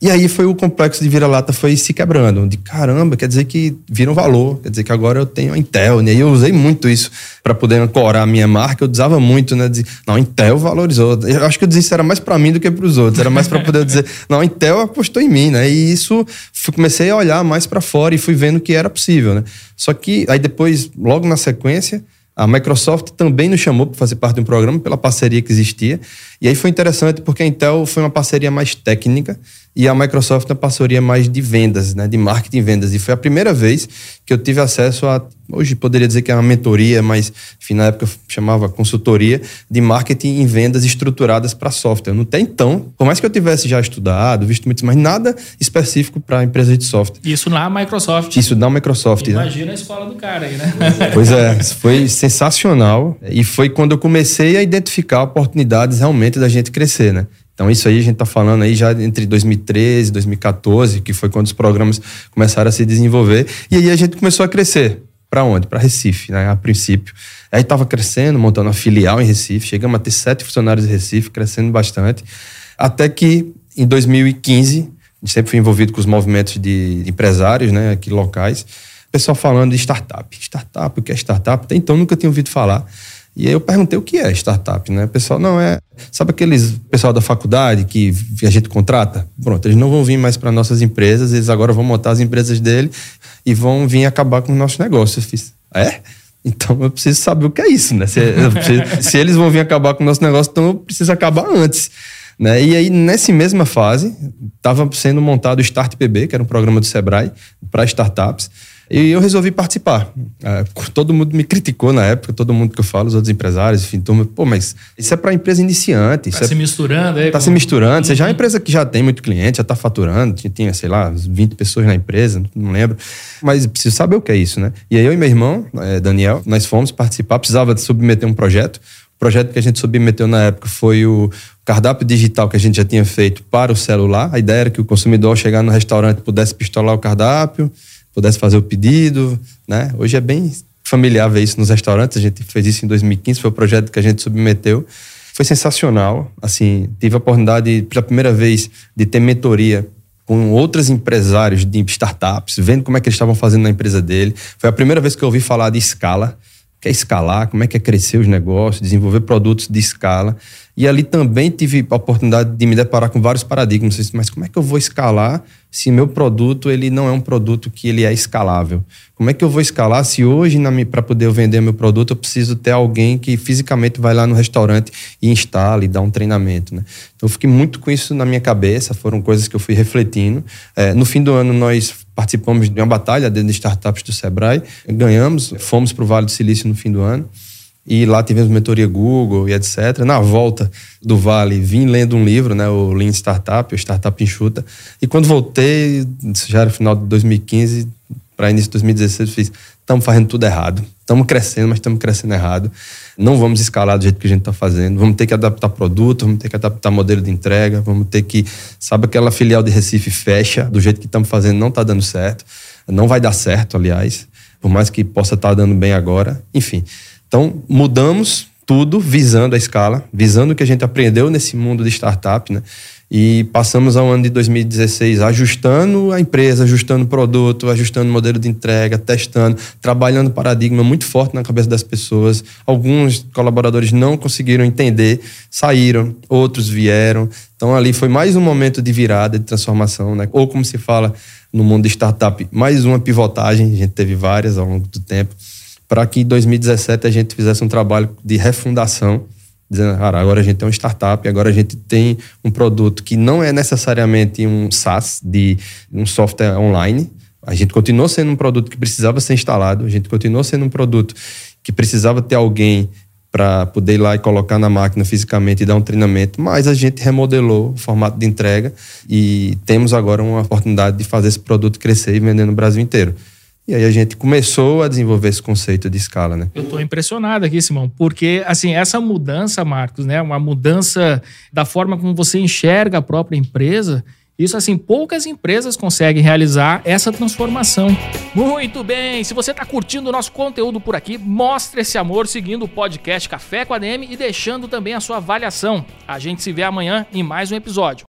E aí foi o complexo de vira-lata foi se quebrando. De caramba, quer dizer que vira um valor, quer dizer que agora eu tenho a Intel, né? E eu usei muito isso para poder ancorar a minha marca. Eu usava muito, né? De, não, a Intel valorizou. Eu acho que eu dizia isso era mais para mim do que para os outros. Era mais para poder dizer, não, a Intel apostou em mim, né? E isso fui, comecei a olhar mais para fora e fui vendo que era possível, né? Só que aí depois, logo na sequência, a Microsoft também nos chamou para fazer parte de um programa pela parceria que existia. E aí foi interessante porque a Intel foi uma parceria mais técnica e a Microsoft uma parceria mais de vendas, né, de marketing e vendas. E foi a primeira vez que eu tive acesso a, hoje poderia dizer que é uma mentoria, mas enfim, na época chamava consultoria de marketing e vendas estruturadas para software. No até então, por mais que eu tivesse já estudado, visto muito, mas nada específico para empresas de software. Isso na Microsoft. Isso na Microsoft. Né? Imagina né? a escola do cara aí, né? Pois é, foi sensacional e foi quando eu comecei a identificar oportunidades realmente da gente crescer, né? Então, isso aí a gente está falando aí já entre 2013 e 2014, que foi quando os programas começaram a se desenvolver. E aí a gente começou a crescer. Para onde? Para Recife, né? A princípio. Aí estava crescendo, montando uma filial em Recife. Chegamos a ter sete funcionários em Recife, crescendo bastante. Até que, em 2015, a gente sempre foi envolvido com os movimentos de empresários, né? Aqui locais. O pessoal falando de startup. Startup, o que é startup? Até então nunca tinha ouvido falar. E aí eu perguntei o que é startup, né? O pessoal, não, é. Sabe aqueles pessoal da faculdade que a gente contrata? Pronto, eles não vão vir mais para nossas empresas, eles agora vão montar as empresas dele e vão vir acabar com o nosso negócio. Eu fiz, é? Então eu preciso saber o que é isso, né? Se, preciso, se eles vão vir acabar com o nosso negócio, então eu preciso acabar antes. Né? E aí, nessa mesma fase, estava sendo montado o Start PB, que era um programa do Sebrae para startups. E eu resolvi participar. É, todo mundo me criticou na época, todo mundo que eu falo, os outros empresários, enfim, turma, pô, mas isso é para empresa iniciante. Tá é, se misturando aí. Tá se misturando. Você já é uma empresa que já tem muito cliente, já tá faturando, tinha, sei lá, 20 pessoas na empresa, não lembro. Mas preciso saber o que é isso, né? E aí eu e meu irmão, é, Daniel, nós fomos participar, precisava de submeter um projeto. O projeto que a gente submeteu na época foi o cardápio digital que a gente já tinha feito para o celular. A ideia era que o consumidor, ao chegar no restaurante, pudesse pistolar o cardápio pudesse fazer o pedido, né? Hoje é bem familiar ver isso nos restaurantes. A gente fez isso em 2015, foi o projeto que a gente submeteu. Foi sensacional. Assim, tive a oportunidade pela primeira vez de ter mentoria com outros empresários de startups, vendo como é que eles estavam fazendo na empresa dele. Foi a primeira vez que eu ouvi falar de escala quer escalar, como é que é crescer os negócios, desenvolver produtos de escala. E ali também tive a oportunidade de me deparar com vários paradigmas. Mas como é que eu vou escalar se meu produto ele não é um produto que ele é escalável? Como é que eu vou escalar se hoje, para poder vender meu produto, eu preciso ter alguém que fisicamente vai lá no restaurante e instala e dá um treinamento? Né? Então, eu fiquei muito com isso na minha cabeça, foram coisas que eu fui refletindo. É, no fim do ano, nós participamos de uma batalha dentro de startups do Sebrae, ganhamos, fomos para o Vale do Silício no fim do ano. E lá tivemos mentoria Google e etc. Na volta do Vale, vim lendo um livro, né, o Lean Startup, o Startup Enxuta. E quando voltei, já era final de 2015 para início de 2016, eu fiz: estamos fazendo tudo errado. Estamos crescendo, mas estamos crescendo errado. Não vamos escalar do jeito que a gente está fazendo. Vamos ter que adaptar produto, vamos ter que adaptar modelo de entrega, vamos ter que. Sabe aquela filial de Recife fecha, do jeito que estamos fazendo, não está dando certo. Não vai dar certo, aliás, por mais que possa estar tá dando bem agora. Enfim. Então, mudamos tudo visando a escala, visando o que a gente aprendeu nesse mundo de startup, né? E passamos ao ano de 2016 ajustando a empresa, ajustando o produto, ajustando o modelo de entrega, testando, trabalhando paradigma muito forte na cabeça das pessoas. Alguns colaboradores não conseguiram entender, saíram, outros vieram. Então ali foi mais um momento de virada, de transformação, né? Ou como se fala no mundo de startup, mais uma pivotagem, a gente teve várias ao longo do tempo para que em 2017 a gente fizesse um trabalho de refundação, dizendo, cara, agora a gente tem uma startup, agora a gente tem um produto que não é necessariamente um SaaS, de um software online. A gente continuou sendo um produto que precisava ser instalado, a gente continuou sendo um produto que precisava ter alguém para poder ir lá e colocar na máquina fisicamente e dar um treinamento, mas a gente remodelou o formato de entrega e temos agora uma oportunidade de fazer esse produto crescer e vender no Brasil inteiro. E aí a gente começou a desenvolver esse conceito de escala, né? Eu estou impressionado aqui, Simão, porque assim, essa mudança, Marcos, né, uma mudança da forma como você enxerga a própria empresa, isso assim, poucas empresas conseguem realizar essa transformação. Muito bem, se você está curtindo o nosso conteúdo por aqui, mostre esse amor seguindo o podcast Café com a DM e deixando também a sua avaliação. A gente se vê amanhã em mais um episódio.